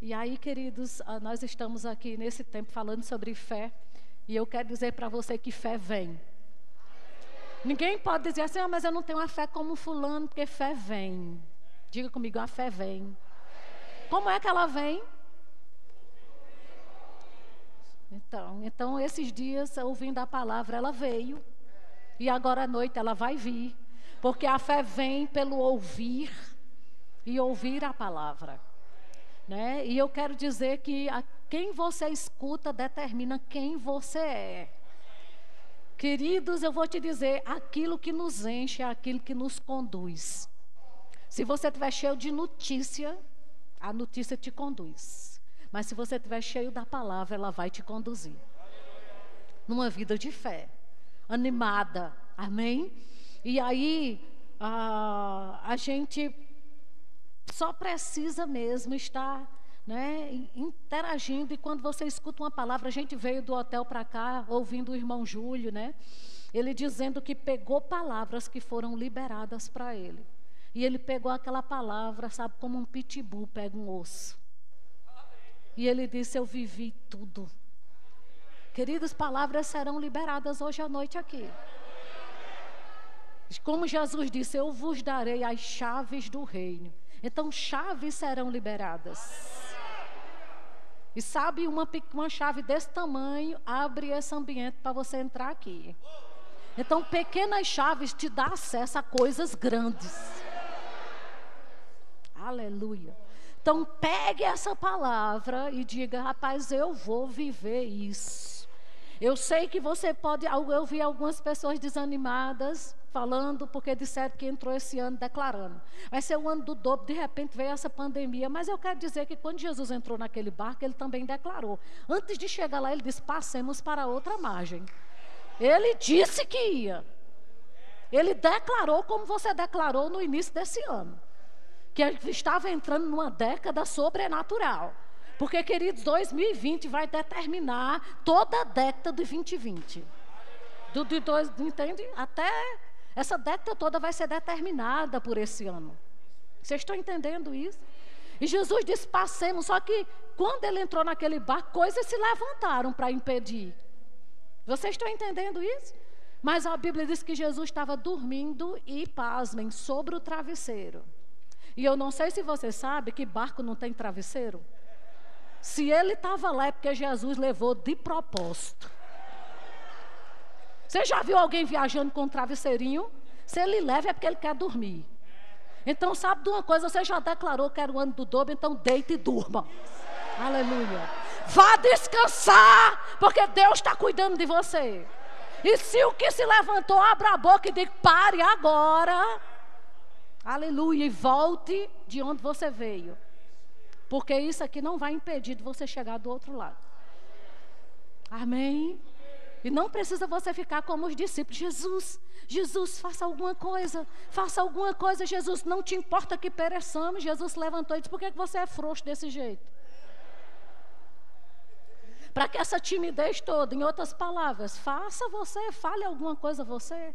E aí, queridos, ah, nós estamos aqui nesse tempo falando sobre fé. E eu quero dizer para você que fé vem. Ninguém pode dizer assim, ah, mas eu não tenho uma fé como fulano, porque fé vem. Diga comigo, a fé vem. Como é que ela vem? Então, então esses dias, ouvindo a palavra, ela veio. E agora à noite ela vai vir. Porque a fé vem pelo ouvir e ouvir a palavra. Né? E eu quero dizer que quem você escuta determina quem você é. Queridos, eu vou te dizer, aquilo que nos enche é aquilo que nos conduz. Se você estiver cheio de notícia, a notícia te conduz. Mas se você estiver cheio da palavra, ela vai te conduzir. Numa vida de fé, animada. Amém? E aí, a, a gente só precisa mesmo estar né, interagindo. E quando você escuta uma palavra, a gente veio do hotel para cá, ouvindo o irmão Júlio, né? Ele dizendo que pegou palavras que foram liberadas para ele. E ele pegou aquela palavra, sabe, como um pitbull pega um osso. E ele disse: Eu vivi tudo. Queridos, palavras serão liberadas hoje à noite aqui. Como Jesus disse: Eu vos darei as chaves do reino. Então, chaves serão liberadas. E sabe, uma, uma chave desse tamanho abre esse ambiente para você entrar aqui. Então, pequenas chaves te dão acesso a coisas grandes. Aleluia. Então, pegue essa palavra e diga: rapaz, eu vou viver isso. Eu sei que você pode. Eu vi algumas pessoas desanimadas, falando, porque disseram que entrou esse ano declarando. Vai ser o ano do dobro, de repente veio essa pandemia. Mas eu quero dizer que quando Jesus entrou naquele barco, ele também declarou. Antes de chegar lá, ele disse: passemos para outra margem. Ele disse que ia. Ele declarou como você declarou no início desse ano. Que estava entrando numa década sobrenatural. Porque, queridos, 2020 vai determinar toda a década de 2020. Do, de dois, entende? Até essa década toda vai ser determinada por esse ano. Vocês estão entendendo isso? E Jesus disse: passemos. Só que quando ele entrou naquele barco, coisas se levantaram para impedir. Vocês estão entendendo isso? Mas a Bíblia diz que Jesus estava dormindo e, pasmem, sobre o travesseiro. E eu não sei se você sabe que barco não tem travesseiro. Se ele estava lá é porque Jesus levou de propósito. Você já viu alguém viajando com um travesseirinho? Se ele leva é porque ele quer dormir. Então, sabe de uma coisa? Você já declarou que era o ano do dobro, então deite e durma. Aleluia. Vá descansar, porque Deus está cuidando de você. E se o que se levantou, abra a boca e diga: pare agora. Aleluia. E volte de onde você veio. Porque isso aqui não vai impedir de você chegar do outro lado. Amém. E não precisa você ficar como os discípulos. Jesus, Jesus, faça alguma coisa. Faça alguma coisa, Jesus. Não te importa que pereçamos. Jesus levantou e disse: Por que você é frouxo desse jeito? Para que essa timidez toda, em outras palavras, faça você, fale alguma coisa você.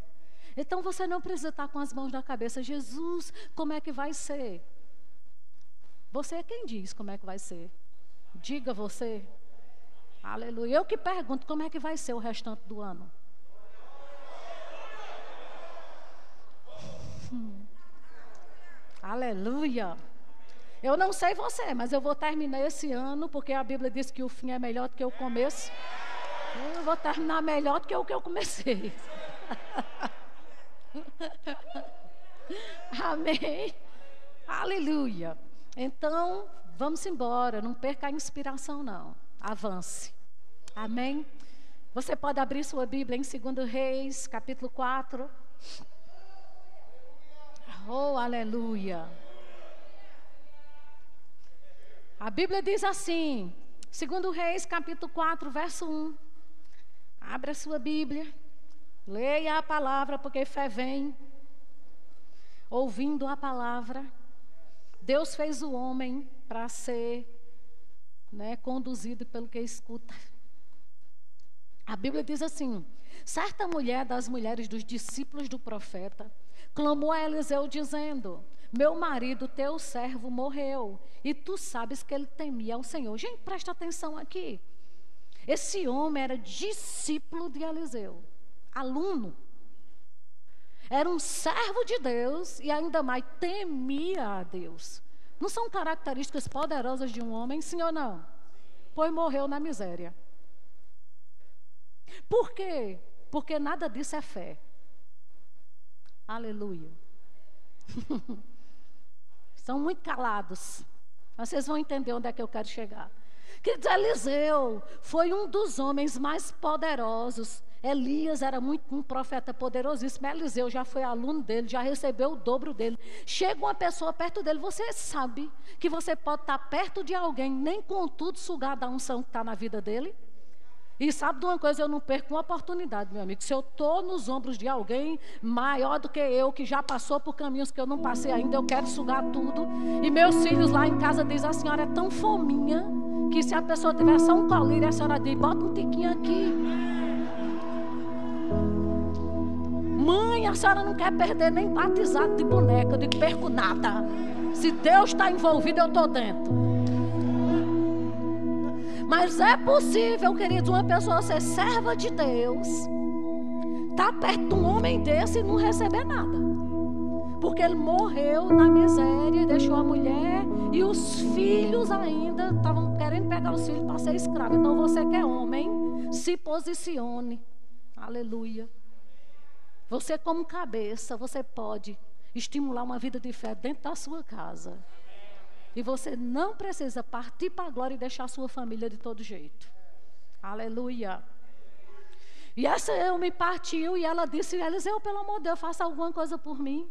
Então você não precisa estar com as mãos na cabeça. Jesus, como é que vai ser? Você é quem diz como é que vai ser. Diga você. Aleluia. Eu que pergunto como é que vai ser o restante do ano. Hum. Aleluia. Eu não sei você, mas eu vou terminar esse ano, porque a Bíblia diz que o fim é melhor do que o começo. Eu vou terminar melhor do que o que eu comecei. Amém. Aleluia. Então, vamos embora. Não perca a inspiração, não avance. Amém? Você pode abrir sua Bíblia em 2 Reis, capítulo 4. Oh, aleluia. A Bíblia diz assim, 2 Reis, capítulo 4, verso 1. Abra a sua Bíblia, leia a palavra, porque fé vem ouvindo a palavra. Deus fez o homem para ser né, conduzido pelo que escuta. A Bíblia diz assim: certa mulher das mulheres dos discípulos do profeta clamou a Eliseu dizendo: Meu marido, teu servo, morreu, e tu sabes que ele temia ao Senhor. Gente, presta atenção aqui. Esse homem era discípulo de Eliseu, aluno. Era um servo de Deus e ainda mais temia a Deus. Não são características poderosas de um homem, sim ou não? Pois morreu na miséria. Por quê? Porque nada disso é fé. Aleluia. São muito calados. Vocês vão entender onde é que eu quero chegar. Queridos, Eliseu foi um dos homens mais poderosos. Elias era muito um profeta poderosíssimo. Eliseu já foi aluno dele, já recebeu o dobro dele. Chega uma pessoa perto dele, você sabe que você pode estar perto de alguém, nem contudo sugar da unção que está na vida dele? E sabe de uma coisa, eu não perco uma oportunidade, meu amigo. Se eu estou nos ombros de alguém maior do que eu, que já passou por caminhos que eu não passei ainda, eu quero sugar tudo. E meus filhos lá em casa dizem, a senhora é tão fominha, que se a pessoa tiver só um colírio, a senhora diz, bota um tiquinho aqui. Mãe, a senhora não quer perder nem batizado de boneca. Eu digo, perco nada. Se Deus está envolvido, eu estou dentro. Mas é possível, queridos, uma pessoa ser serva de Deus, estar tá perto de um homem desse e não receber nada. Porque ele morreu na miséria, deixou a mulher e os filhos ainda estavam querendo pegar os filhos para ser escravo. Então você que é homem, se posicione. Aleluia. Você como cabeça, você pode estimular uma vida de fé dentro da sua casa. E você não precisa partir para a glória e deixar a sua família de todo jeito. Aleluia. E essa eu me partiu e ela disse: Eliseu, pelo amor de Deus, faça alguma coisa por mim.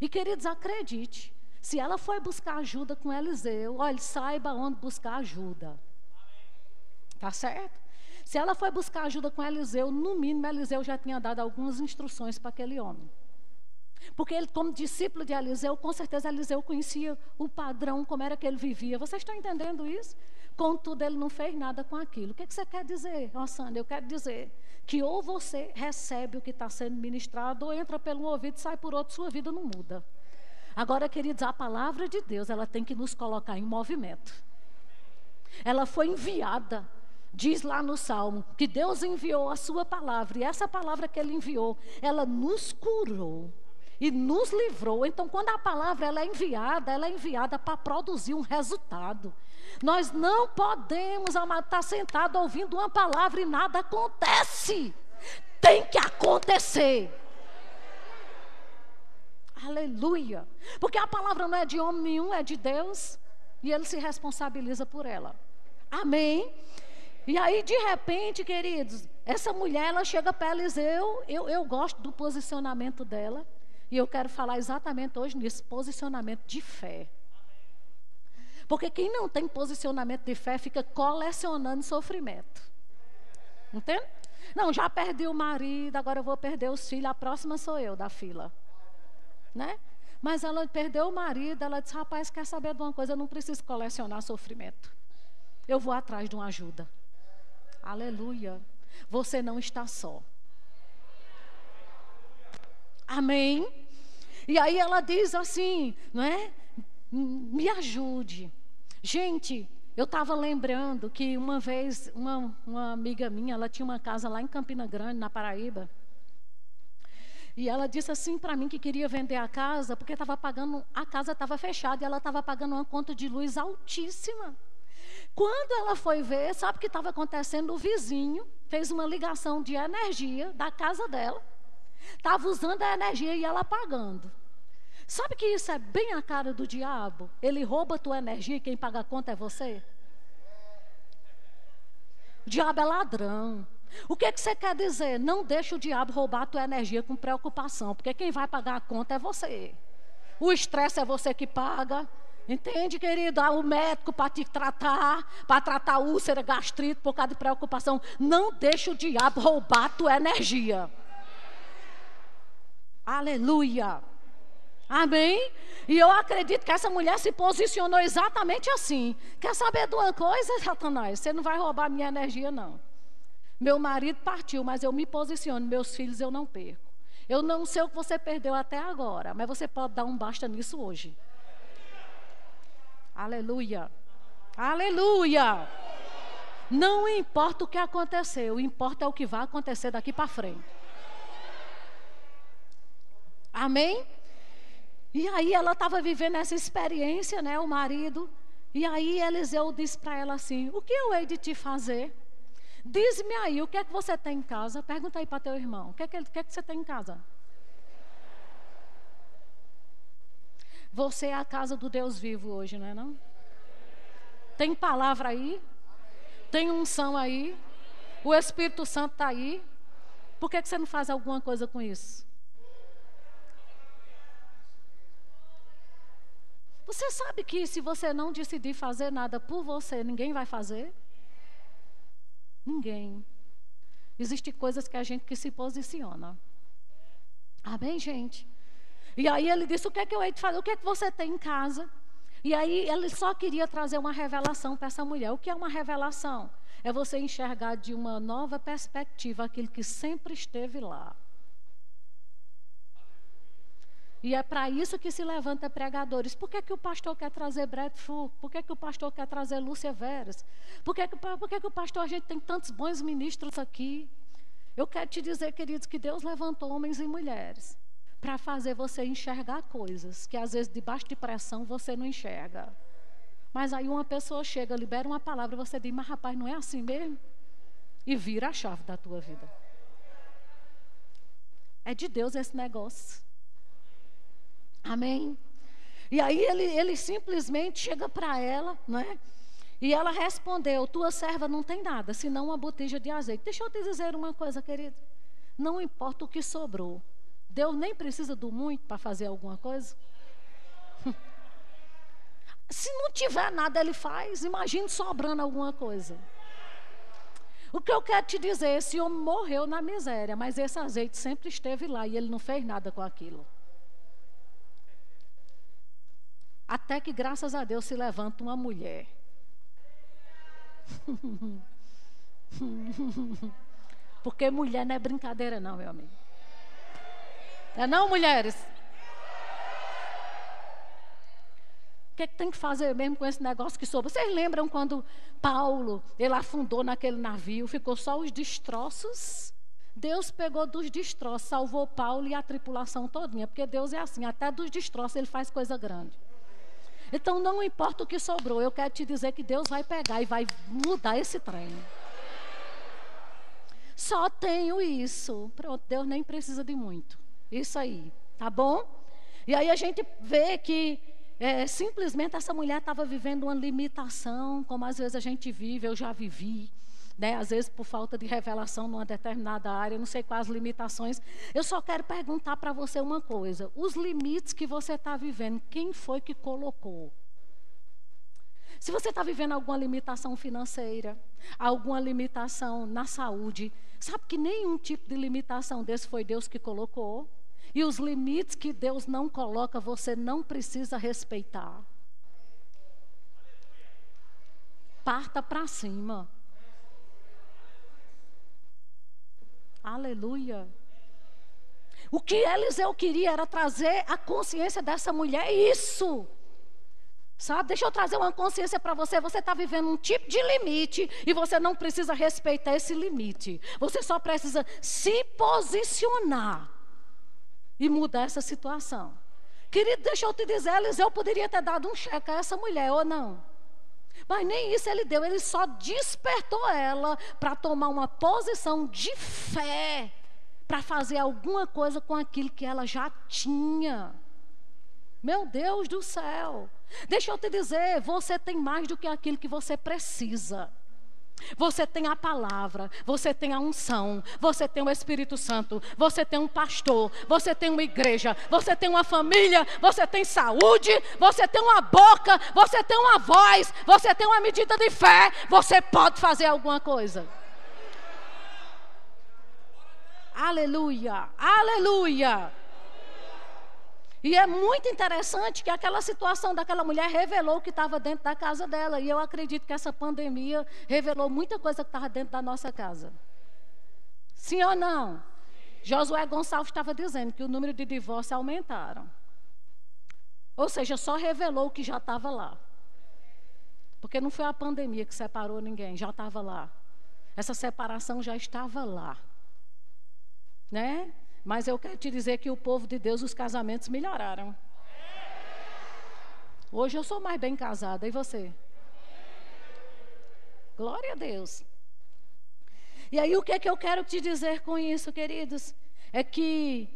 E queridos, acredite, se ela foi buscar ajuda com Eliseu, olha, saiba onde buscar ajuda. Tá certo? Se ela foi buscar ajuda com Eliseu, no mínimo Eliseu já tinha dado algumas instruções para aquele homem. Porque ele, como discípulo de Eliseu, com certeza Eliseu conhecia o padrão, como era que ele vivia. Vocês estão entendendo isso? Contudo, ele não fez nada com aquilo. O que, é que você quer dizer, Rossana? Eu quero dizer que ou você recebe o que está sendo ministrado, ou entra pelo ouvido e sai por outro, sua vida não muda. Agora, queridos, a palavra de Deus, ela tem que nos colocar em movimento. Ela foi enviada diz lá no Salmo que Deus enviou a sua palavra, e essa palavra que ele enviou, ela nos curou e nos livrou. Então, quando a palavra ela é enviada, ela é enviada para produzir um resultado. Nós não podemos, estar sentado ouvindo uma palavra e nada acontece. Tem que acontecer. Aleluia. Porque a palavra não é de homem nenhum, é de Deus. E ele se responsabiliza por ela. Amém. E aí, de repente, queridos, essa mulher, ela chega para Eliseu. Eu, eu gosto do posicionamento dela. E eu quero falar exatamente hoje nisso, posicionamento de fé. Porque quem não tem posicionamento de fé fica colecionando sofrimento. Entende? Não, já perdi o marido, agora eu vou perder os filhos, a próxima sou eu da fila. Né? Mas ela perdeu o marido, ela disse: rapaz, quer saber de uma coisa? Eu não preciso colecionar sofrimento. Eu vou atrás de uma ajuda. Aleluia. Você não está só. Amém? E aí ela diz assim, não é? Me ajude. Gente, eu estava lembrando que uma vez uma, uma amiga minha, ela tinha uma casa lá em Campina Grande, na Paraíba. E ela disse assim para mim que queria vender a casa porque estava pagando, a casa estava fechada e ela estava pagando uma conta de luz altíssima. Quando ela foi ver, sabe o que estava acontecendo? O vizinho fez uma ligação de energia da casa dela Estava usando a energia e ela pagando. Sabe que isso é bem a cara do diabo? Ele rouba a tua energia e quem paga a conta é você? O diabo é ladrão. O que, que você quer dizer? Não deixa o diabo roubar a tua energia com preocupação, porque quem vai pagar a conta é você. O estresse é você que paga. Entende, querido? Ah, o médico para te tratar, para tratar úlcera, gastrite, por causa de preocupação. Não deixa o diabo roubar a tua energia. Aleluia. Amém? E eu acredito que essa mulher se posicionou exatamente assim. Quer saber de uma coisa, Satanás? Você não vai roubar minha energia, não. Meu marido partiu, mas eu me posiciono. Meus filhos eu não perco. Eu não sei o que você perdeu até agora, mas você pode dar um basta nisso hoje. Aleluia. Aleluia. Não importa o que aconteceu, importa o que vai acontecer daqui para frente. Amém? E aí ela estava vivendo essa experiência, né, o marido. E aí Eliseu disse para ela assim: O que eu hei de te fazer? Diz-me aí, o que é que você tem em casa? Pergunta aí para teu irmão: O que é que, o que, é que você tem em casa? Você é a casa do Deus vivo hoje, não é não? Tem palavra aí? Tem unção aí? O Espírito Santo está aí? Por que, que você não faz alguma coisa com isso? Você sabe que se você não decidir fazer nada por você, ninguém vai fazer? Ninguém. Existem coisas que a gente que se posiciona. Amém, gente? E aí ele disse: O que é que eu hei de fazer? O que é que você tem em casa? E aí ele só queria trazer uma revelação para essa mulher. O que é uma revelação? É você enxergar de uma nova perspectiva aquilo que sempre esteve lá. E é para isso que se levanta pregadores. Por que, que o pastor quer trazer Brett Fulk? Por que, que o pastor quer trazer Lúcia Veras? Por que, que, por que, que o pastor, a gente tem tantos bons ministros aqui? Eu quero te dizer, queridos, que Deus levantou homens e mulheres para fazer você enxergar coisas que às vezes debaixo de pressão você não enxerga. Mas aí uma pessoa chega, libera uma palavra, você diz, mas rapaz, não é assim mesmo? E vira a chave da tua vida. É de Deus esse negócio. Amém? E aí ele, ele simplesmente chega para ela, não é? E ela respondeu: Tua serva não tem nada, senão uma botija de azeite. Deixa eu te dizer uma coisa, querido. Não importa o que sobrou, Deus nem precisa do muito para fazer alguma coisa. Se não tiver nada, Ele faz. Imagine sobrando alguma coisa. O que eu quero te dizer, esse homem morreu na miséria, mas esse azeite sempre esteve lá e ele não fez nada com aquilo. Até que, graças a Deus, se levanta uma mulher. Porque mulher não é brincadeira, não, meu amigo. É não, mulheres? O que, é que tem que fazer mesmo com esse negócio que soube? Vocês lembram quando Paulo, ele afundou naquele navio, ficou só os destroços? Deus pegou dos destroços, salvou Paulo e a tripulação todinha, porque Deus é assim, até dos destroços ele faz coisa grande. Então não importa o que sobrou, eu quero te dizer que Deus vai pegar e vai mudar esse trem. Só tenho isso. Pronto, Deus nem precisa de muito. Isso aí, tá bom? E aí a gente vê que é, simplesmente essa mulher estava vivendo uma limitação, como às vezes a gente vive, eu já vivi. Né? Às vezes por falta de revelação numa determinada área, não sei quais limitações. Eu só quero perguntar para você uma coisa: os limites que você está vivendo, quem foi que colocou? Se você está vivendo alguma limitação financeira, alguma limitação na saúde, sabe que nenhum tipo de limitação desse foi Deus que colocou? E os limites que Deus não coloca, você não precisa respeitar. Parta para cima. Aleluia. O que Eliseu queria era trazer a consciência dessa mulher, isso. Sabe? Deixa eu trazer uma consciência para você. Você está vivendo um tipo de limite e você não precisa respeitar esse limite. Você só precisa se posicionar e mudar essa situação. Querido, deixa eu te dizer, Eliseu poderia ter dado um cheque a essa mulher, ou não? Mas nem isso ele deu, ele só despertou ela para tomar uma posição de fé, para fazer alguma coisa com aquilo que ela já tinha. Meu Deus do céu. Deixa eu te dizer, você tem mais do que aquilo que você precisa. Você tem a palavra, você tem a unção, você tem o Espírito Santo, você tem um pastor, você tem uma igreja, você tem uma família, você tem saúde, você tem uma boca, você tem uma voz, você tem uma medida de fé, você pode fazer alguma coisa. Aleluia, aleluia. E é muito interessante que aquela situação daquela mulher revelou o que estava dentro da casa dela. E eu acredito que essa pandemia revelou muita coisa que estava dentro da nossa casa. Sim ou não? Josué Gonçalves estava dizendo que o número de divórcios aumentaram. Ou seja, só revelou o que já estava lá. Porque não foi a pandemia que separou ninguém, já estava lá. Essa separação já estava lá. Né? Mas eu quero te dizer que o povo de Deus, os casamentos melhoraram. Hoje eu sou mais bem casada, e você? Glória a Deus. E aí o que é que eu quero te dizer com isso, queridos? É que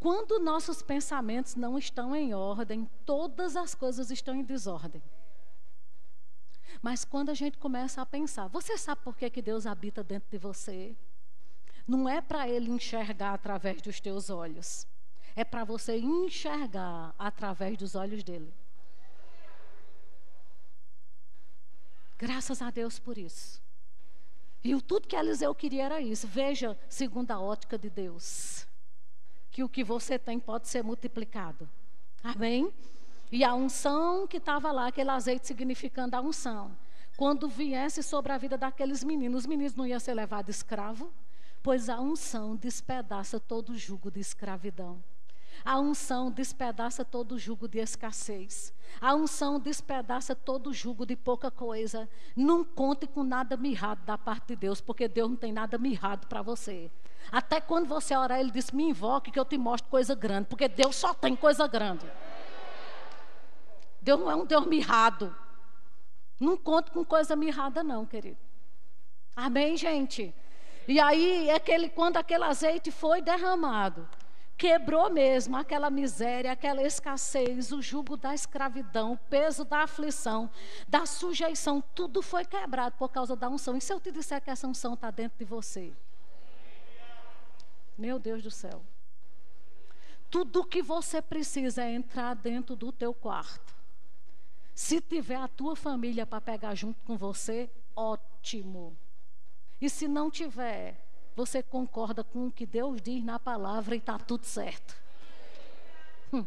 quando nossos pensamentos não estão em ordem, todas as coisas estão em desordem. Mas quando a gente começa a pensar, você sabe por que, que Deus habita dentro de você? Não é para Ele enxergar através dos teus olhos, é para você enxergar através dos olhos dele. Graças a Deus por isso. E tudo que Eliseu queria era isso. Veja, segundo a ótica de Deus, que o que você tem pode ser multiplicado. Amém? E a unção que estava lá, aquele azeite significando a unção. Quando viesse sobre a vida daqueles meninos, os meninos não iam ser levados escravo, pois a unção despedaça todo o jugo de escravidão. A unção despedaça todo o jugo de escassez. A unção despedaça todo o jugo de pouca coisa. Não conte com nada mirrado da parte de Deus, porque Deus não tem nada mirrado para você. Até quando você orar, Ele diz: Me invoque que eu te mostro coisa grande, porque Deus só tem coisa grande. Deus não é um Deus mirrado. Não conte com coisa mirrada, não, querido. Amém, gente? E aí, aquele, quando aquele azeite foi derramado, quebrou mesmo aquela miséria, aquela escassez, o jugo da escravidão, o peso da aflição, da sujeição, tudo foi quebrado por causa da unção. E se eu te disser que essa unção está dentro de você? Meu Deus do céu. Tudo o que você precisa é entrar dentro do teu quarto. Se tiver a tua família para pegar junto com você, ótimo. E se não tiver, você concorda com o que Deus diz na palavra e está tudo certo. Hum.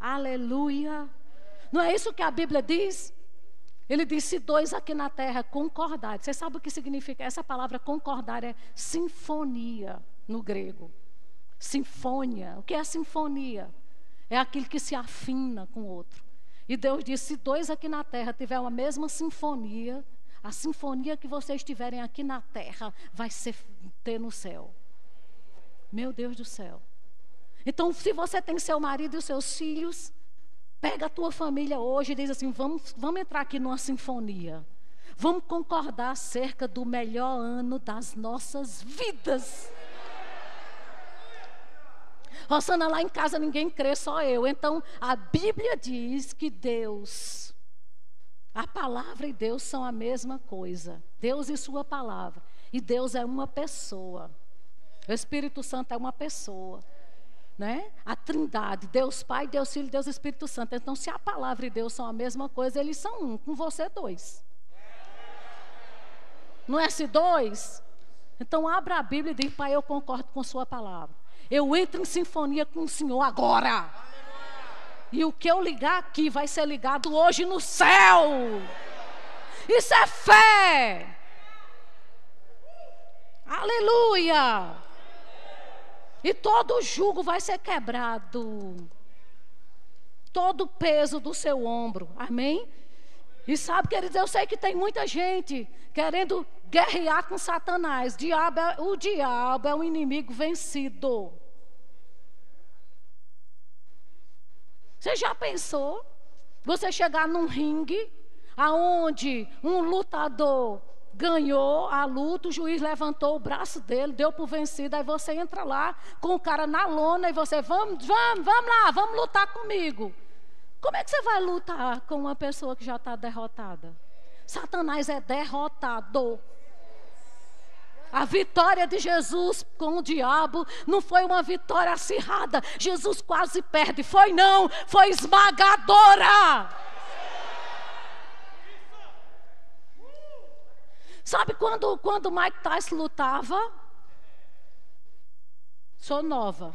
Aleluia. Não é isso que a Bíblia diz? Ele disse dois aqui na terra concordar. Você sabe o que significa? Essa palavra concordar é sinfonia no grego. Sinfonia. O que é sinfonia? É aquilo que se afina com o outro. E Deus disse: se dois aqui na terra tiverem a mesma sinfonia, a sinfonia que vocês tiverem aqui na terra vai ser ter no céu. Meu Deus do céu. Então, se você tem seu marido e seus filhos, pega a tua família hoje e diz assim: vamos, vamos entrar aqui numa sinfonia. Vamos concordar acerca do melhor ano das nossas vidas. Rosana, lá em casa ninguém crê, só eu. Então, a Bíblia diz que Deus a palavra e Deus são a mesma coisa. Deus e Sua palavra. E Deus é uma pessoa. O Espírito Santo é uma pessoa. Né? A trindade, Deus Pai, Deus Filho, Deus Espírito Santo. Então, se a palavra e Deus são a mesma coisa, eles são um, com você dois. Não é se dois? Então, abra a Bíblia e diga, Pai, eu concordo com Sua palavra. Eu entro em sinfonia com o Senhor agora. E o que eu ligar aqui vai ser ligado hoje no céu. Isso é fé. Aleluia. E todo jugo vai ser quebrado. Todo o peso do seu ombro. Amém? E sabe, queridos, eu sei que tem muita gente querendo guerrear com Satanás. Diabo é, o diabo é um inimigo vencido. Você já pensou? Você chegar num ringue aonde um lutador ganhou a luta, o juiz levantou o braço dele, deu por vencido, aí você entra lá com o cara na lona e você, vamos, vamos, vamos lá, vamos lutar comigo. Como é que você vai lutar com uma pessoa que já está derrotada? Satanás é derrotado. A vitória de Jesus com o diabo não foi uma vitória acirrada. Jesus quase perde. Foi não, foi esmagadora. Sabe quando, quando Mike Tyson lutava? Sou nova.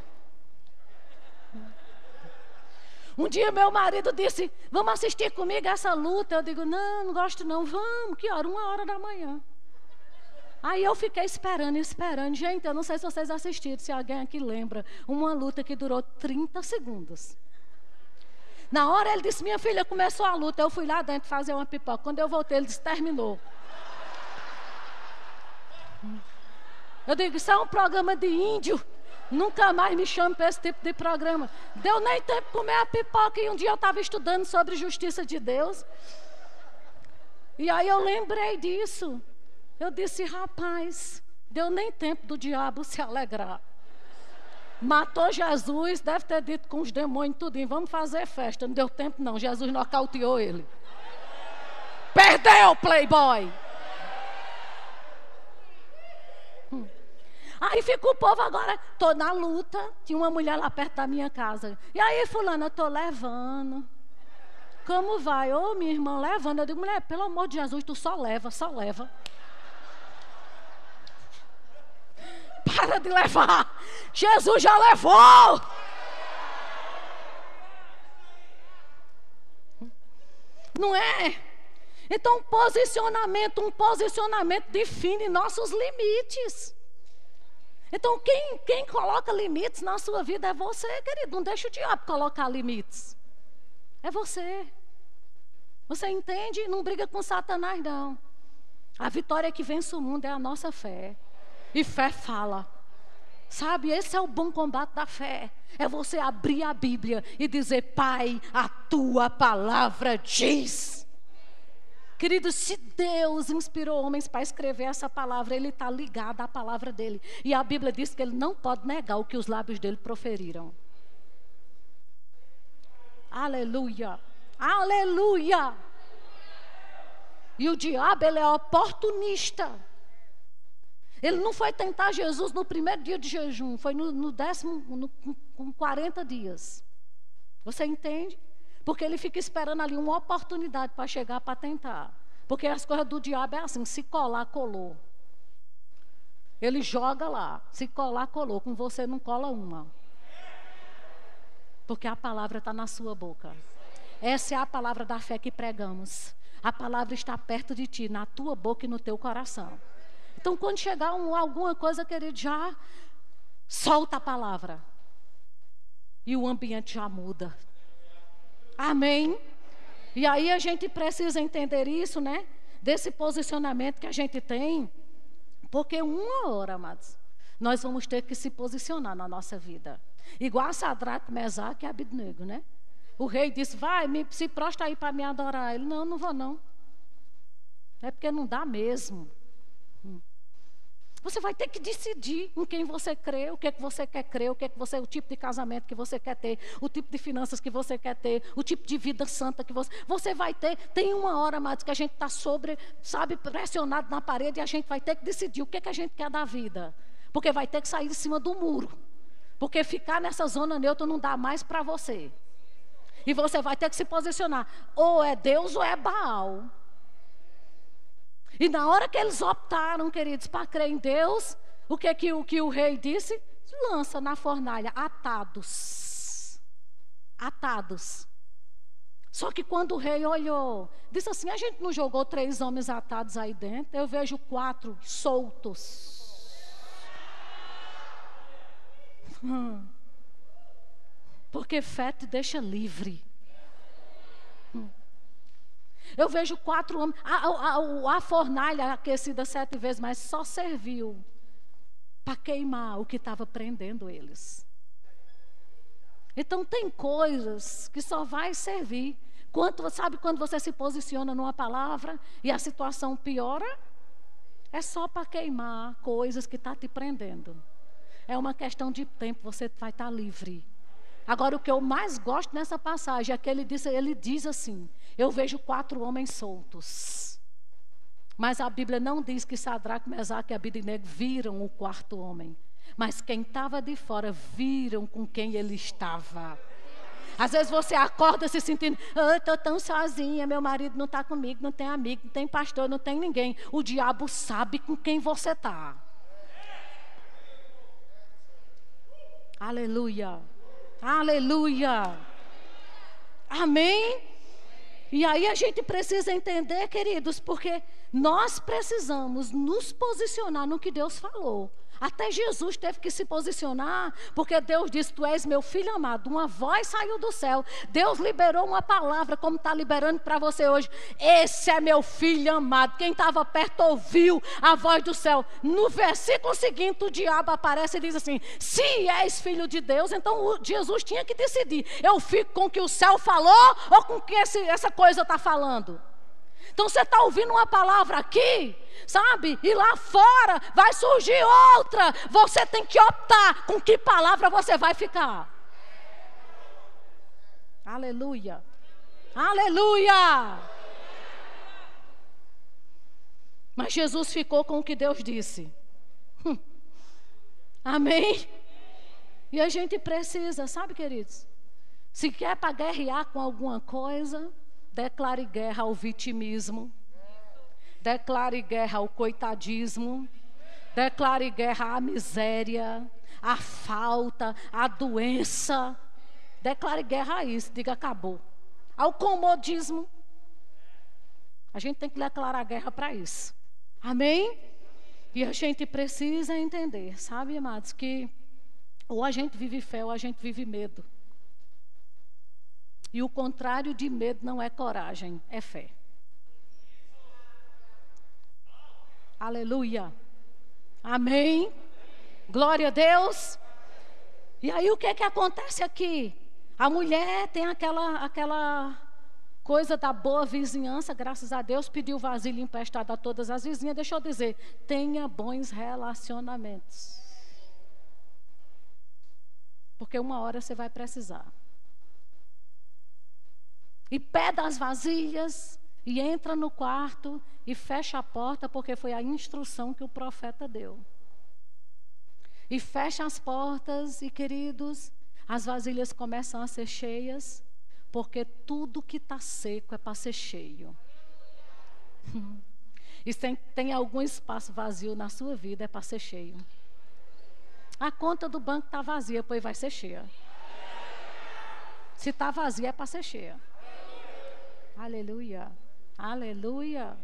Um dia meu marido disse: Vamos assistir comigo essa luta. Eu digo: Não, não gosto não. Vamos, que hora? Uma hora da manhã. Aí eu fiquei esperando, esperando. Gente, eu não sei se vocês assistiram, se alguém aqui lembra. Uma luta que durou 30 segundos. Na hora ele disse: Minha filha, começou a luta. Eu fui lá dentro fazer uma pipoca. Quando eu voltei, ele disse: Terminou. Eu digo: Isso é um programa de índio. Nunca mais me chame para esse tipo de programa. Deu nem tempo de comer a pipoca. E um dia eu estava estudando sobre justiça de Deus. E aí eu lembrei disso. Eu disse, rapaz, deu nem tempo do diabo se alegrar. Matou Jesus, deve ter dito com os demônios tudinho, vamos fazer festa. Não deu tempo não, Jesus nocauteou ele. Perdeu, playboy. Hum. Aí fica o povo agora, estou na luta. Tinha uma mulher lá perto da minha casa. E aí, fulana, estou levando. Como vai? Ô, oh, minha irmã, levando. Eu digo, mulher, pelo amor de Jesus, tu só leva, só leva. Para de levar. Jesus já levou. Não é? Então, posicionamento, um posicionamento define nossos limites. Então, quem, quem coloca limites na sua vida é você, querido. Não deixa o diabo colocar limites. É você. Você entende? Não briga com Satanás, não. A vitória que vence o mundo é a nossa fé. E fé fala. Sabe, esse é o bom combate da fé. É você abrir a Bíblia e dizer: Pai, a tua palavra diz. Querido, se Deus inspirou homens para escrever essa palavra, ele está ligado à palavra dele. E a Bíblia diz que ele não pode negar o que os lábios dele proferiram. Aleluia. Aleluia. E o diabo, ele é oportunista. Ele não foi tentar Jesus no primeiro dia de jejum, foi no, no décimo, no, com 40 dias. Você entende? Porque ele fica esperando ali uma oportunidade para chegar para tentar. Porque as coisas do diabo é assim: se colar, colou. Ele joga lá, se colar, colou. Com você não cola uma. Porque a palavra está na sua boca. Essa é a palavra da fé que pregamos. A palavra está perto de ti, na tua boca e no teu coração. Então, quando chegar um, alguma coisa, querido, já solta a palavra. E o ambiente já muda. Amém? E aí a gente precisa entender isso, né? Desse posicionamento que a gente tem. Porque uma hora, amados, nós vamos ter que se posicionar na nossa vida. Igual a Sadraque, Mesaque e Abidnego, né? O rei disse, vai, me, se prostra aí para me adorar. Ele, não, não vou não. É porque não dá mesmo. Você vai ter que decidir em quem você crê, o que é que você quer crer, o que é que você, o tipo de casamento que você quer ter, o tipo de finanças que você quer ter, o tipo de vida santa que você. Você vai ter. Tem uma hora, amados, que a gente está sobre, sabe, pressionado na parede e a gente vai ter que decidir o que é que a gente quer da vida. Porque vai ter que sair de cima do muro. Porque ficar nessa zona neutra não dá mais para você. E você vai ter que se posicionar. Ou é Deus ou é Baal. E na hora que eles optaram, queridos, para crer em Deus, o que, que, o, que o rei disse? Lança na fornalha, atados. Atados. Só que quando o rei olhou, disse assim: a gente não jogou três homens atados aí dentro, eu vejo quatro soltos. Hum. Porque fé te deixa livre. Eu vejo quatro homens. A, a, a, fornalha aquecida sete vezes, mas só serviu para queimar o que estava prendendo eles. Então tem coisas que só vai servir. Quanto, sabe quando você se posiciona numa palavra e a situação piora? É só para queimar coisas que estão tá te prendendo. É uma questão de tempo, você vai estar tá livre. Agora, o que eu mais gosto nessa passagem é que ele diz, ele diz assim: Eu vejo quatro homens soltos. Mas a Bíblia não diz que Sadraque, Mesaque e Abidnego viram o quarto homem. Mas quem estava de fora viram com quem ele estava. Às vezes você acorda se sentindo, oh, estou tão sozinha, meu marido não está comigo, não tem amigo, não tem pastor, não tem ninguém. O diabo sabe com quem você está. Aleluia. Aleluia. Amém? E aí a gente precisa entender, queridos, porque nós precisamos nos posicionar no que Deus falou. Até Jesus teve que se posicionar, porque Deus disse: Tu és meu filho amado. Uma voz saiu do céu. Deus liberou uma palavra, como está liberando para você hoje. Esse é meu filho amado. Quem estava perto ouviu a voz do céu. No versículo seguinte, o diabo aparece e diz assim: Se és filho de Deus, então Jesus tinha que decidir: eu fico com o que o céu falou ou com o que essa coisa está falando? Então você está ouvindo uma palavra aqui, sabe? E lá fora vai surgir outra. Você tem que optar com que palavra você vai ficar. Aleluia. Aleluia. Mas Jesus ficou com o que Deus disse. Hum. Amém? E a gente precisa, sabe, queridos? Se quer para guerrear com alguma coisa, Declare guerra ao vitimismo. Declare guerra ao coitadismo. Declare guerra à miséria, à falta, à doença. Declare guerra a isso. Diga acabou. Ao comodismo. A gente tem que declarar guerra para isso. Amém? E a gente precisa entender, sabe, amados, que ou a gente vive fé ou a gente vive medo. E o contrário de medo não é coragem, é fé. Aleluia. Amém. Glória a Deus. E aí o que é que acontece aqui? A mulher tem aquela aquela coisa da boa vizinhança, graças a Deus, pediu vasilha emprestada a todas as vizinhas. Deixa eu dizer, tenha bons relacionamentos. Porque uma hora você vai precisar e pega as vasilhas e entra no quarto e fecha a porta, porque foi a instrução que o profeta deu. E fecha as portas, e queridos, as vasilhas começam a ser cheias, porque tudo que está seco é para ser cheio. E se tem algum espaço vazio na sua vida, é para ser cheio. A conta do banco está vazia, pois vai ser cheia. Se está vazia, é para ser cheia. Aleluia. Aleluia.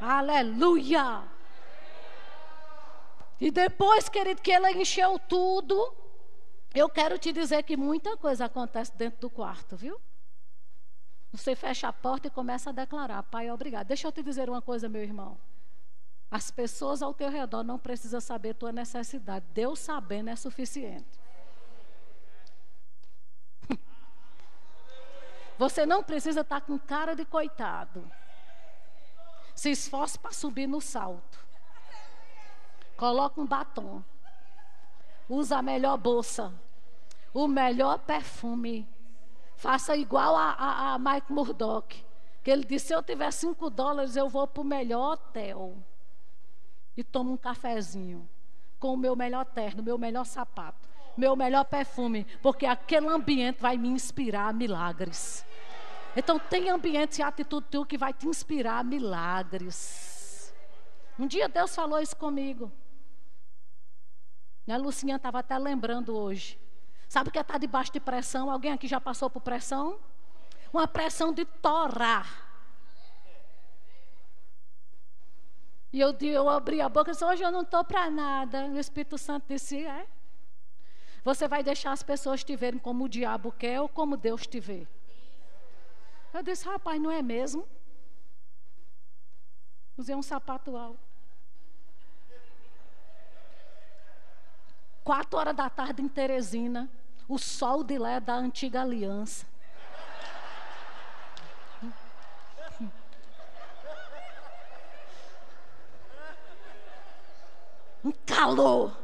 Aleluia. E depois, querido, que ela encheu tudo, eu quero te dizer que muita coisa acontece dentro do quarto, viu? Você fecha a porta e começa a declarar: Pai, obrigado. Deixa eu te dizer uma coisa, meu irmão. As pessoas ao teu redor não precisam saber tua necessidade. Deus sabendo é suficiente. Você não precisa estar com cara de coitado. Se esforce para subir no salto. Coloca um batom. Usa a melhor bolsa. O melhor perfume. Faça igual a, a, a Mike Murdock. Que ele disse: se eu tiver cinco dólares, eu vou para o melhor hotel. E tomo um cafezinho. Com o meu melhor terno, meu melhor sapato, meu melhor perfume. Porque aquele ambiente vai me inspirar milagres. Então tem ambiente e atitude tua que vai te inspirar milagres. Um dia Deus falou isso comigo. A Lucinha estava até lembrando hoje. Sabe o que é estar tá debaixo de pressão? Alguém aqui já passou por pressão? Uma pressão de torar. E eu, eu abri a boca e disse, hoje eu não estou para nada. E o Espírito Santo disse, é. Você vai deixar as pessoas te verem como o diabo quer ou como Deus te vê. Eu disse, rapaz, não é mesmo? Usei um sapato alto. Quatro horas da tarde em Teresina, o sol de lá é da antiga aliança. Um calor.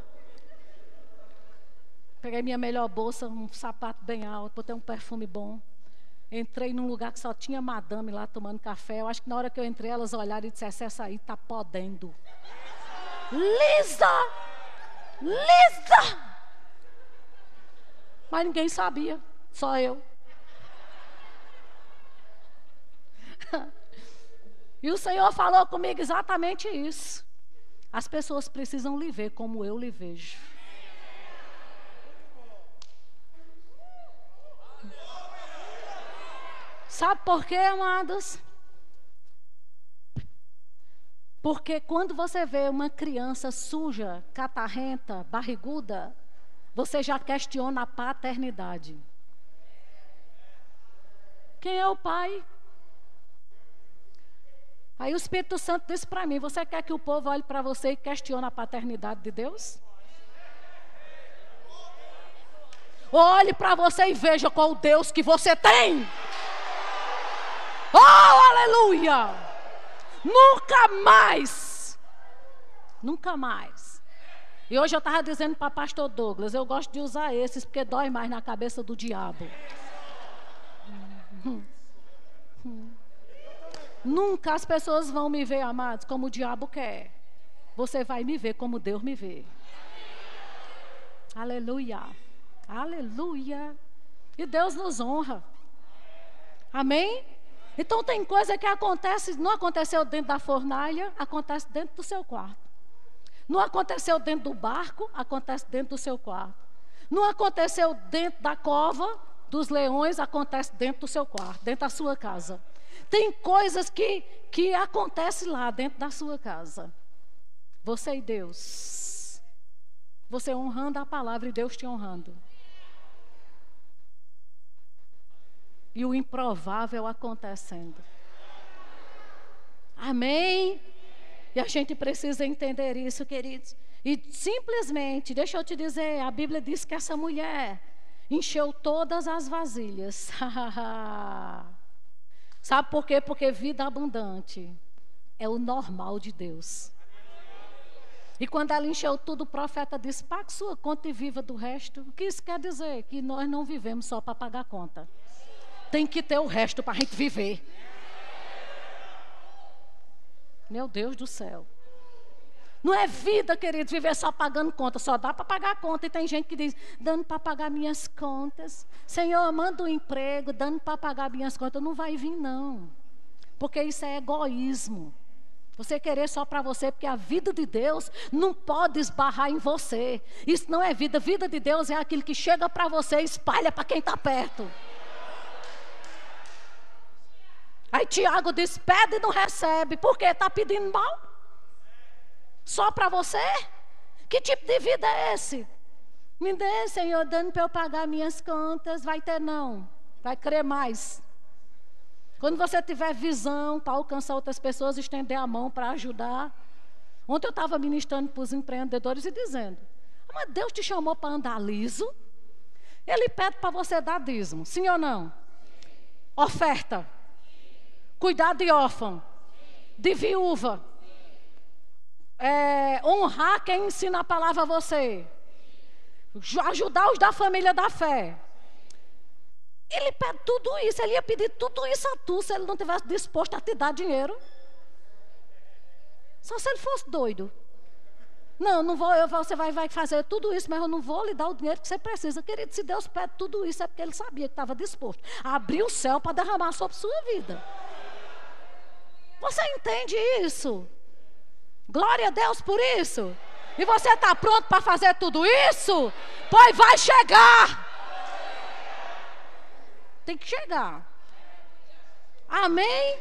Peguei minha melhor bolsa, um sapato bem alto, botei um perfume bom. Entrei num lugar que só tinha madame lá tomando café. Eu acho que na hora que eu entrei, elas olharam e disseram: essa aí está podendo. Lisa! Lisa! Mas ninguém sabia, só eu. e o Senhor falou comigo exatamente isso. As pessoas precisam lhe ver como eu lhe vejo. Sabe por quê, amados? Porque quando você vê uma criança suja, catarrenta, barriguda, você já questiona a paternidade. Quem é o pai? Aí o Espírito Santo disse para mim: Você quer que o povo olhe para você e questione a paternidade de Deus? Olhe para você e veja qual Deus que você tem. Aleluia! Nunca mais. Nunca mais. E hoje eu estava dizendo para pastor Douglas, eu gosto de usar esses porque dói mais na cabeça do diabo. Nunca as pessoas vão me ver, amados, como o diabo quer. Você vai me ver como Deus me vê. Aleluia. Aleluia. E Deus nos honra. Amém? Então tem coisa que acontece, não aconteceu dentro da fornalha, acontece dentro do seu quarto. Não aconteceu dentro do barco, acontece dentro do seu quarto. Não aconteceu dentro da cova dos leões, acontece dentro do seu quarto, dentro da sua casa. Tem coisas que, que acontecem lá dentro da sua casa. Você e Deus. Você honrando a palavra e Deus te honrando. E o improvável acontecendo. Amém? E a gente precisa entender isso, queridos. E simplesmente, deixa eu te dizer, a Bíblia diz que essa mulher encheu todas as vasilhas. Sabe por quê? Porque vida abundante é o normal de Deus. E quando ela encheu tudo, o profeta disse: pague sua conta e viva do resto. O que isso quer dizer? Que nós não vivemos só para pagar conta. Tem que ter o resto para a gente viver. Meu Deus do céu. Não é vida, querido, viver só pagando conta. Só dá para pagar a conta. E tem gente que diz, dando para pagar minhas contas. Senhor, manda um emprego, dando para pagar minhas contas. Não vai vir, não. Porque isso é egoísmo. Você querer só para você, porque a vida de Deus não pode esbarrar em você. Isso não é vida. Vida de Deus é aquilo que chega para você e espalha para quem está perto. Aí Tiago diz: pede e não recebe. Por quê? Está pedindo mal? Só para você? Que tipo de vida é esse? Me dê, Senhor, dando para eu pagar minhas contas. Vai ter não. Vai crer mais. Quando você tiver visão para alcançar outras pessoas, estender a mão para ajudar. Ontem eu estava ministrando para os empreendedores e dizendo: Mas Deus te chamou para andar liso? Ele pede para você dar dízimo, sim ou não? Oferta. Cuidar de órfão, de viúva é, honrar quem ensina a palavra a você, ajudar os da família da fé. Ele pede tudo isso, ele ia pedir tudo isso a tu se ele não tivesse disposto a te dar dinheiro. Só se ele fosse doido. Não, não vou, eu, você vai, vai fazer tudo isso, mas eu não vou lhe dar o dinheiro que você precisa. Querido, se Deus pede tudo isso, é porque ele sabia que estava disposto a abrir o céu para derramar sobre sua vida. Você entende isso? Glória a Deus por isso. E você está pronto para fazer tudo isso? Pois vai chegar. Tem que chegar. Amém?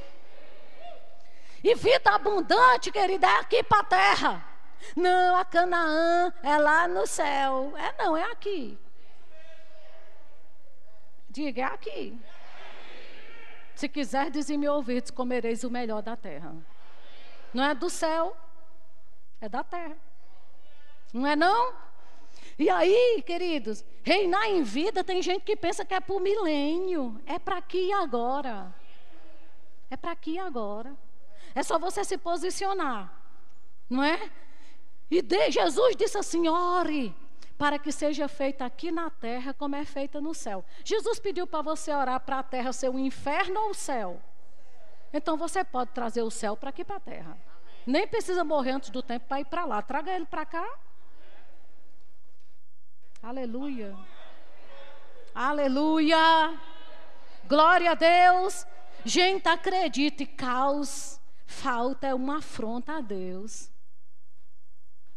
E vida abundante, querida, é aqui para a terra. Não, a Canaã é lá no céu. É não, é aqui. Diga, é aqui. Se quiser dizem-me ouvidos, comereis o melhor da terra. Não é do céu, é da terra. Não é não? E aí, queridos, reinar em vida tem gente que pensa que é por milênio. É para aqui e agora. É para aqui e agora. É só você se posicionar. Não é? E de, Jesus disse assim: ore para que seja feita aqui na terra como é feita no céu. Jesus pediu para você orar para a terra ser o inferno ou o céu. Então você pode trazer o céu para aqui para a terra. Nem precisa morrer antes do tempo para ir para lá. Traga ele para cá. Aleluia. Aleluia. Glória a Deus. Gente, acredite, caos, falta é uma afronta a Deus.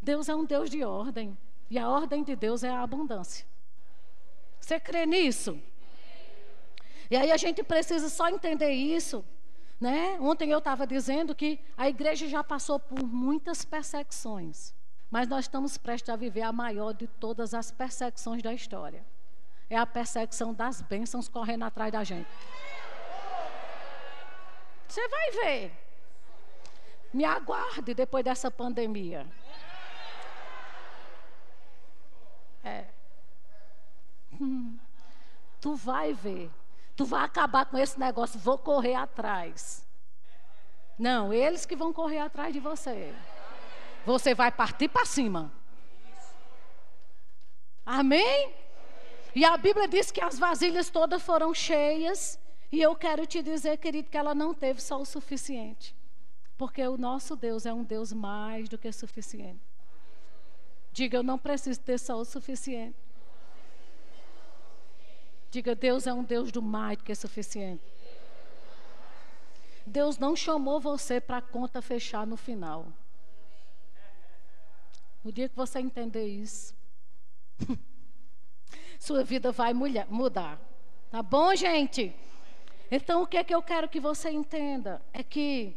Deus é um Deus de ordem. E a ordem de Deus é a abundância. Você crê nisso? E aí a gente precisa só entender isso. Né? Ontem eu estava dizendo que a igreja já passou por muitas perseguições, mas nós estamos prestes a viver a maior de todas as perseguições da história. É a perseguição das bênçãos correndo atrás da gente. Você vai ver. Me aguarde depois dessa pandemia. É. Tu vai ver. Tu vai acabar com esse negócio, vou correr atrás. Não, eles que vão correr atrás de você. Você vai partir para cima. Amém? E a Bíblia diz que as vasilhas todas foram cheias. E eu quero te dizer, querido, que ela não teve só o suficiente. Porque o nosso Deus é um Deus mais do que suficiente. Diga, eu não preciso ter o suficiente. Diga, Deus é um Deus do mais do que suficiente. Deus não chamou você para a conta fechar no final. No dia que você entender isso, sua vida vai mudar. Tá bom, gente? Então, o que é que eu quero que você entenda? É que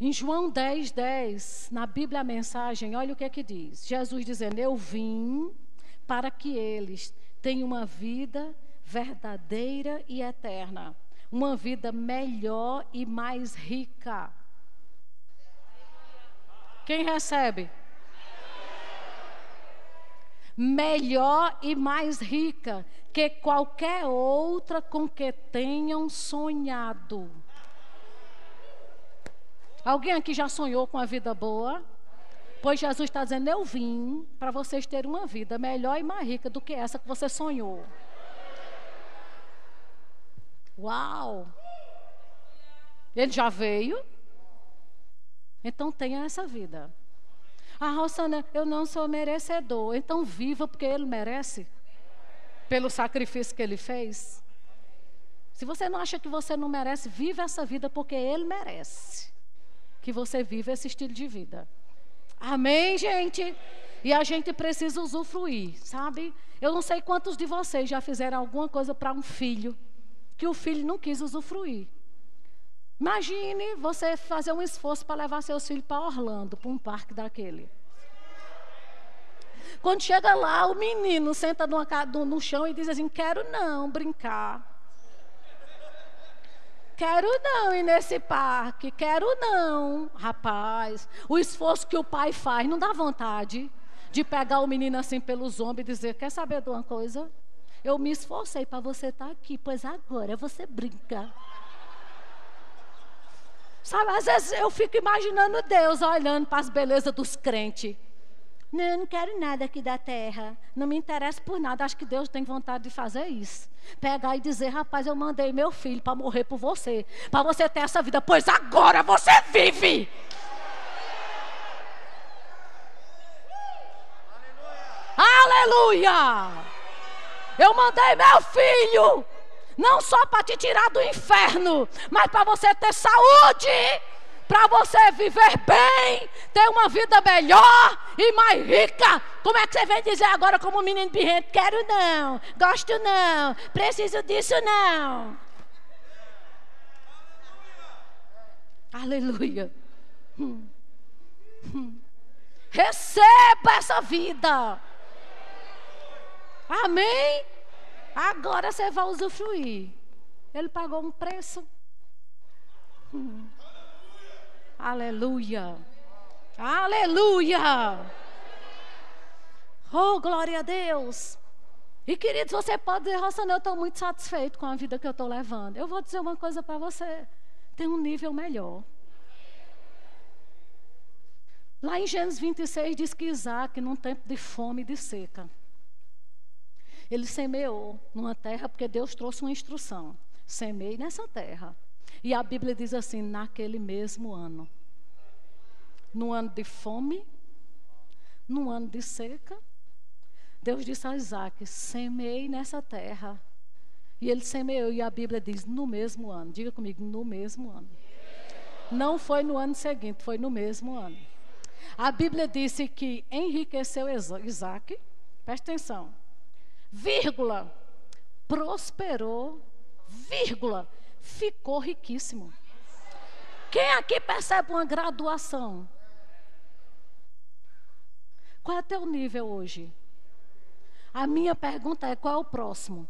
em João 10, 10, na Bíblia a mensagem, olha o que é que diz. Jesus dizendo: Eu vim para que eles tenham uma vida verdadeira e eterna, uma vida melhor e mais rica. Quem recebe? Melhor e mais rica que qualquer outra com que tenham sonhado. Alguém aqui já sonhou com a vida boa? Pois Jesus está dizendo: Eu vim para vocês terem uma vida melhor e mais rica do que essa que você sonhou. Uau! Ele já veio. Então tenha essa vida. Ah, Rosana, eu não sou merecedor. Então viva porque ele merece. Pelo sacrifício que ele fez. Se você não acha que você não merece, viva essa vida porque ele merece. Que você viva esse estilo de vida. Amém, gente? E a gente precisa usufruir, sabe? Eu não sei quantos de vocês já fizeram alguma coisa para um filho que o filho não quis usufruir. Imagine você fazer um esforço para levar seus filhos para Orlando, para um parque daquele. Quando chega lá, o menino senta no, chão e diz assim: Quero não brincar. Quero não ir nesse parque. Quero não. Rapaz, o esforço que o pai faz não dá vontade de pegar o menino assim pelos ombros e dizer: Quer saber de uma coisa? Eu me esforcei para você estar tá aqui, pois agora você brinca. Sabe, às vezes eu fico imaginando Deus olhando para as belezas dos crentes. Não, eu não quero nada aqui da terra. Não me interessa por nada. Acho que Deus tem vontade de fazer isso. Pegar e dizer, rapaz, eu mandei meu filho para morrer por você. Para você ter essa vida. Pois agora você vive. Aleluia! Aleluia! Eu mandei meu filho, não só para te tirar do inferno, mas para você ter saúde, para você viver bem, ter uma vida melhor e mais rica. Como é que você vem dizer agora como menino birrento? Quero não, gosto não, preciso disso não. Aleluia. Receba essa vida. Amém? Agora você vai usufruir. Ele pagou um preço. Hum. Aleluia. Aleluia. Oh, glória a Deus. E queridos, você pode dizer, Rossana, eu estou muito satisfeito com a vida que eu estou levando. Eu vou dizer uma coisa para você. Tem um nível melhor. Lá em Gênesis 26 diz que Isaac, num tempo de fome e de seca, ele semeou numa terra porque Deus trouxe uma instrução. Semei nessa terra. E a Bíblia diz assim: naquele mesmo ano. No ano de fome, no ano de seca, Deus disse a Isaac: semei nessa terra. E ele semeou, e a Bíblia diz: no mesmo ano. Diga comigo: no mesmo ano. Não foi no ano seguinte, foi no mesmo ano. A Bíblia disse que enriqueceu Isaac, presta atenção, vírgula, prosperou, vírgula, ficou riquíssimo. Quem aqui percebe uma graduação? Qual é o teu nível hoje? A minha pergunta é: qual é o próximo?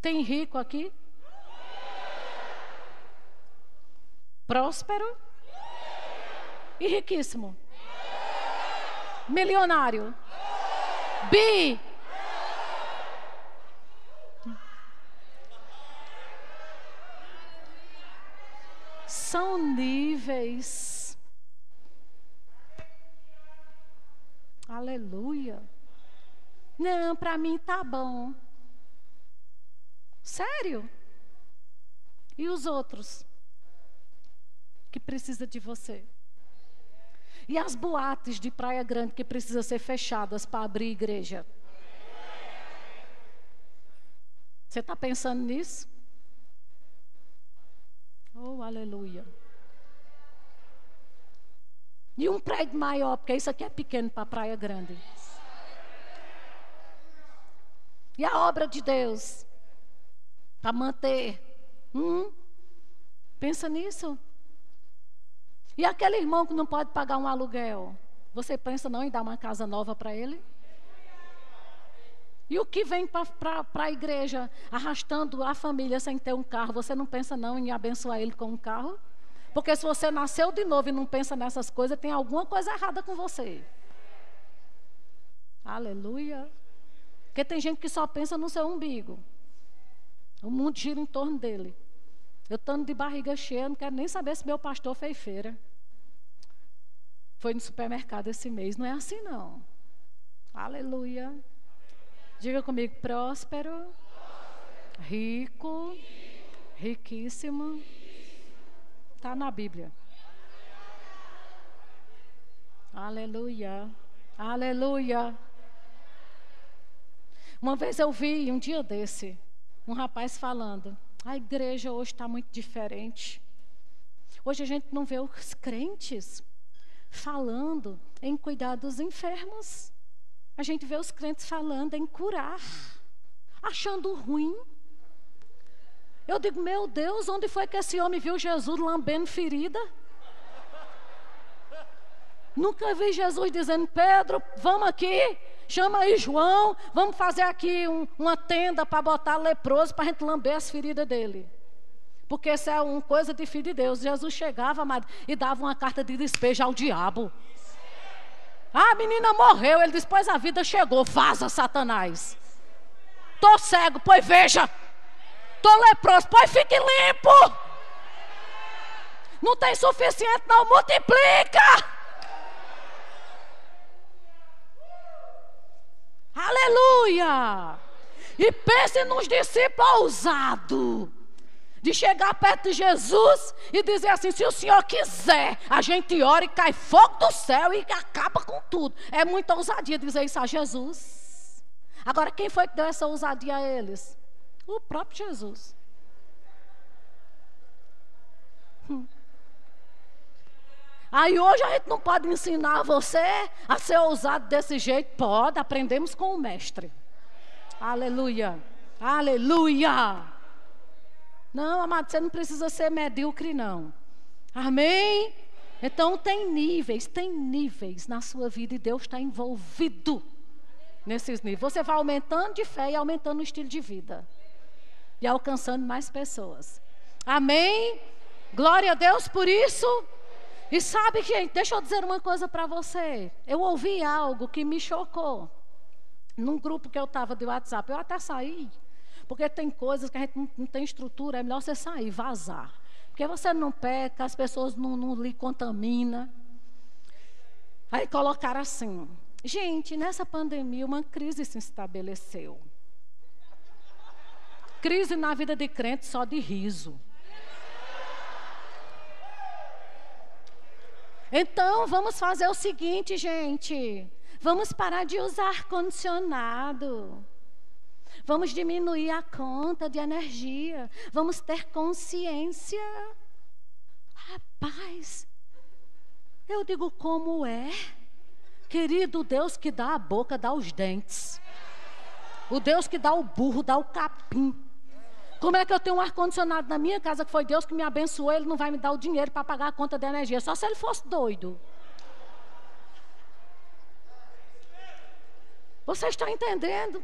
Tem rico aqui? Próspero? E riquíssimo? Milionário? Bi? São níveis. Aleluia. Não, para mim tá bom. Sério? E os outros? Que precisa de você? E as boates de Praia Grande que precisam ser fechadas para abrir igreja? Você está pensando nisso? Oh, aleluia. E um prédio maior, porque isso aqui é pequeno para Praia Grande. E a obra de Deus? para manter. Hum? Pensa nisso. E aquele irmão que não pode pagar um aluguel, você pensa não em dar uma casa nova para ele? E o que vem para a igreja arrastando a família sem ter um carro, você não pensa não em abençoar ele com um carro? Porque se você nasceu de novo e não pensa nessas coisas, tem alguma coisa errada com você. Aleluia. Porque tem gente que só pensa no seu umbigo. O mundo gira em torno dele. Eu estando de barriga cheia, não quero nem saber se meu pastor fez feira. Foi no supermercado esse mês. Não é assim, não. Aleluia. Diga comigo: próspero, rico, riquíssimo. Está na Bíblia. Aleluia. Aleluia. Uma vez eu vi, um dia desse, um rapaz falando: a igreja hoje está muito diferente. Hoje a gente não vê os crentes falando em cuidar dos enfermos. A gente vê os crentes falando em curar, achando ruim. Eu digo, meu Deus, onde foi que esse homem viu Jesus lambendo ferida? Nunca vi Jesus dizendo, Pedro, vamos aqui, chama aí João, vamos fazer aqui um, uma tenda para botar leproso para a gente lamber as feridas dele. Porque isso é uma coisa de filho de Deus. Jesus chegava amado, e dava uma carta de despejo ao diabo. Ah, a menina morreu. Ele disse: Pois a vida chegou. Vaza, Satanás. Tô cego, pois veja. Tô leproso, pois fique limpo. Não tem suficiente, não. Multiplica. Aleluia! E pense nos discípulos ousados. De chegar perto de Jesus e dizer assim: se o Senhor quiser, a gente ora e cai fogo do céu e acaba com tudo. É muita ousadia dizer isso a Jesus. Agora, quem foi que deu essa ousadia a eles? O próprio Jesus. Hum. Aí hoje a gente não pode ensinar você a ser ousado desse jeito. Pode, aprendemos com o mestre. Aleluia. Aleluia. Não, amado, você não precisa ser medíocre, não. Amém? Então tem níveis, tem níveis na sua vida e Deus está envolvido nesses níveis. Você vai aumentando de fé e aumentando o estilo de vida. E alcançando mais pessoas. Amém? Glória a Deus por isso. E sabe, gente, deixa eu dizer uma coisa para você. Eu ouvi algo que me chocou. Num grupo que eu estava de WhatsApp, eu até saí. Porque tem coisas que a gente não, tem estrutura, é melhor você sair, vazar. Porque você não peca, as pessoas não, não lhe contaminam. Aí colocaram assim: gente, nessa pandemia uma crise se estabeleceu. Crise na vida de crente só de riso. Então, vamos fazer o seguinte, gente. Vamos parar de usar ar-condicionado. Vamos diminuir a conta de energia. Vamos ter consciência. Rapaz, eu digo como é. Querido Deus que dá a boca, dá os dentes. O Deus que dá o burro, dá o capim. Como é que eu tenho um ar-condicionado na minha casa que foi Deus que me abençoou, ele não vai me dar o dinheiro para pagar a conta de energia, só se ele fosse doido. Você está entendendo?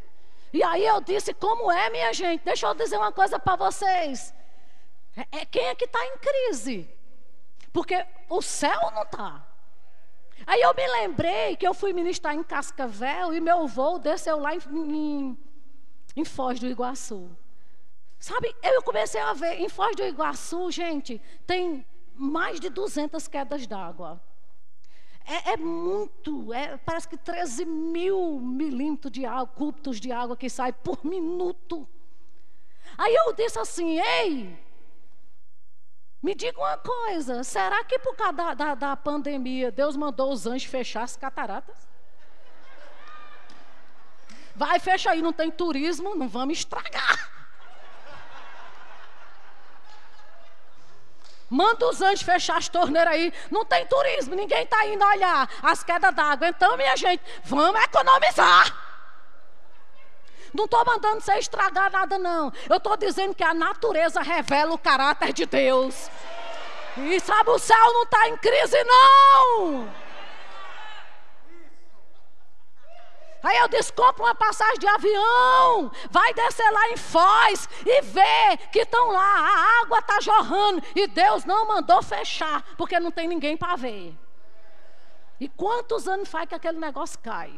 E aí eu disse, como é, minha gente? Deixa eu dizer uma coisa para vocês. É, é, quem é que está em crise? Porque o céu não está. Aí eu me lembrei que eu fui ministrar em Cascavel e meu voo desceu lá em, em, em Foz do Iguaçu. Sabe, eu comecei a ver, em Foz do Iguaçu, gente, tem mais de 200 quedas d'água. É, é, muito, é, parece que 13 mil milímetros de água, cúbitos de água que sai por minuto. Aí eu disse assim, ei, me diga uma coisa, será que por causa da, da, da pandemia Deus mandou os anjos fechar as cataratas? Vai, fecha aí, não tem turismo, não vamos estragar. Manda os anjos fechar as torneiras aí. Não tem turismo, ninguém está indo olhar as quedas d'água. Então, minha gente, vamos economizar. Não estou mandando você estragar nada, não. Eu estou dizendo que a natureza revela o caráter de Deus. E sabe, o céu não está em crise, não. Aí eu disse: compra uma passagem de avião, vai descer lá em Foz e vê que estão lá, a água está jorrando e Deus não mandou fechar, porque não tem ninguém para ver. E quantos anos faz que aquele negócio cai?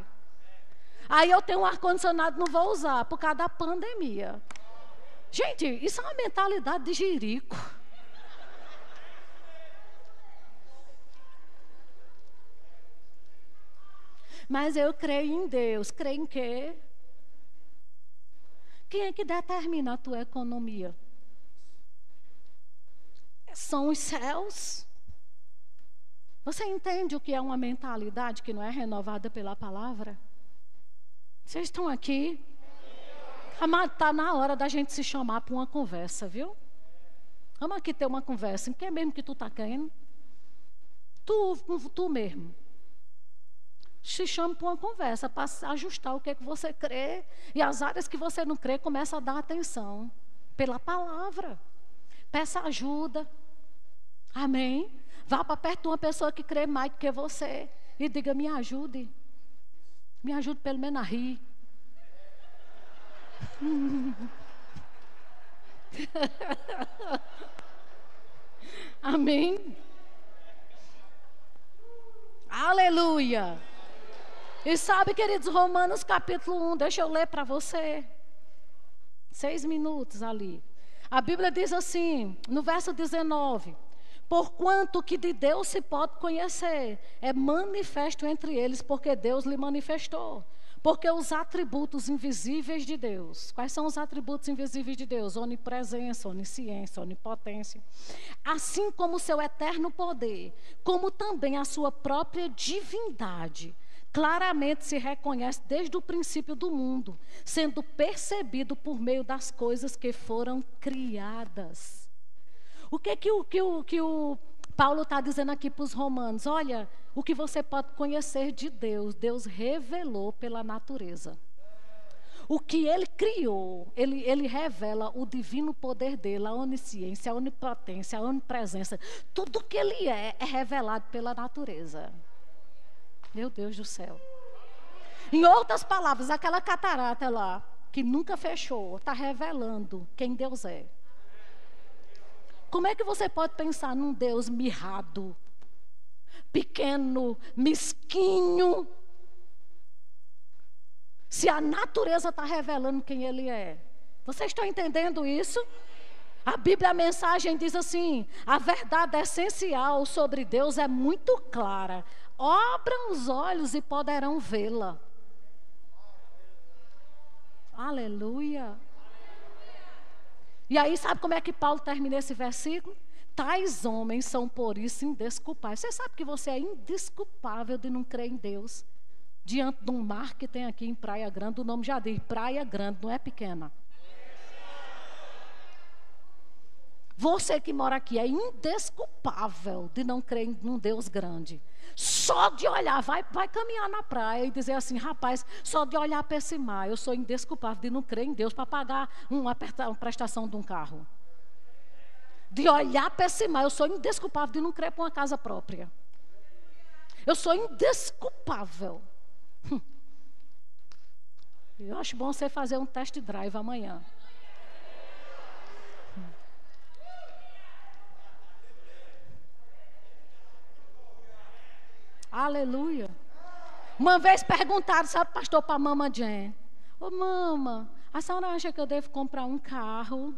Aí eu tenho um ar-condicionado, não vou usar, por causa da pandemia. Gente, isso é uma mentalidade de jirico. Mas eu creio em Deus. Creio em quê? Quem é que determina a tua economia? São os céus. Você entende o que é uma mentalidade que não é renovada pela palavra? Vocês estão aqui? Amado, está na hora da gente se chamar para uma conversa, viu? Vamos aqui ter uma conversa. Em que é mesmo que tu está querendo? Tu, tu mesmo te chame para uma conversa, para ajustar o que, é que você crê. E as áreas que você não crê, começa a dar atenção. Pela palavra. Peça ajuda. Amém? Vá para perto de uma pessoa que crê mais do que você. E diga, me ajude. Me ajude pelo menos a rir. Amém? Aleluia. E sabe, queridos, Romanos capítulo 1, deixa eu ler para você. Seis minutos ali. A Bíblia diz assim, no verso 19: Porquanto que de Deus se pode conhecer, é manifesto entre eles, porque Deus lhe manifestou. Porque os atributos invisíveis de Deus, quais são os atributos invisíveis de Deus? Onipresença, onisciência, onipotência. Assim como o seu eterno poder, como também a sua própria divindade claramente se reconhece desde o princípio do mundo, sendo percebido por meio das coisas que foram criadas. O que que o, que o, que o Paulo está dizendo aqui para os romanos? Olha, o que você pode conhecer de Deus, Deus revelou pela natureza. O que ele criou, ele, ele revela o divino poder dele, a onisciência, a onipotência, a onipresença. Tudo que ele é, é revelado pela natureza. Meu Deus do céu. Em outras palavras, aquela catarata lá, que nunca fechou, está revelando quem Deus é. Como é que você pode pensar num Deus mirrado, pequeno, mesquinho, se a natureza está revelando quem Ele é? Vocês estão entendendo isso? A Bíblia, a mensagem diz assim: a verdade essencial sobre Deus é muito clara abram os olhos e poderão vê-la. Aleluia. E aí, sabe como é que Paulo termina esse versículo? Tais homens são por isso indesculpáveis. Você sabe que você é indesculpável de não crer em Deus. Diante de um mar que tem aqui em Praia Grande, o nome já diz Praia Grande, não é pequena. Você que mora aqui é indesculpável de não crer num Deus grande. Só de olhar, vai, vai caminhar na praia e dizer assim, rapaz, só de olhar para esse mar, eu sou indesculpável de não crer em Deus para pagar uma, prestação de um carro. De olhar para esse mar, eu sou indesculpável de não crer para uma casa própria. Eu sou indesculpável. Hum. Eu acho bom você fazer um test drive amanhã. Aleluia. Uma vez perguntaram, sabe, pastor, para a mama Jen: Ô oh, mama, a senhora acha que eu devo comprar um carro?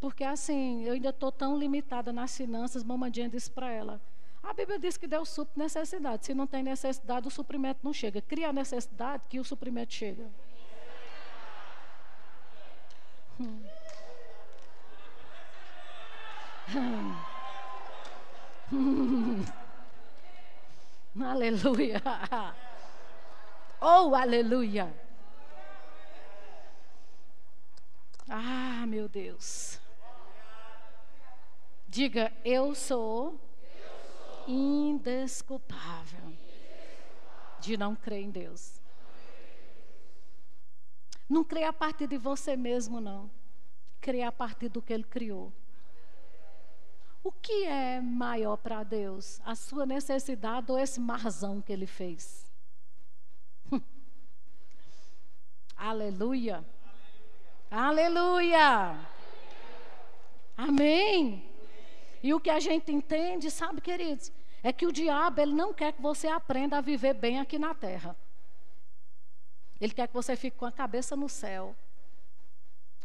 Porque assim, eu ainda estou tão limitada nas finanças. Mama Jen disse para ela: A Bíblia diz que Deus supre necessidade. Se não tem necessidade, o suprimento não chega. Cria a necessidade que o suprimento chega. Hum. Hum. Aleluia. Oh, aleluia. Ah, meu Deus. Diga, eu sou indesculpável de não crer em Deus. Não creia a partir de você mesmo, não. Creia a partir do que Ele criou. O que é maior para Deus? A sua necessidade ou esse marzão que ele fez? Aleluia. Aleluia. Amém. E o que a gente entende, sabe, queridos, é que o diabo ele não quer que você aprenda a viver bem aqui na terra. Ele quer que você fique com a cabeça no céu,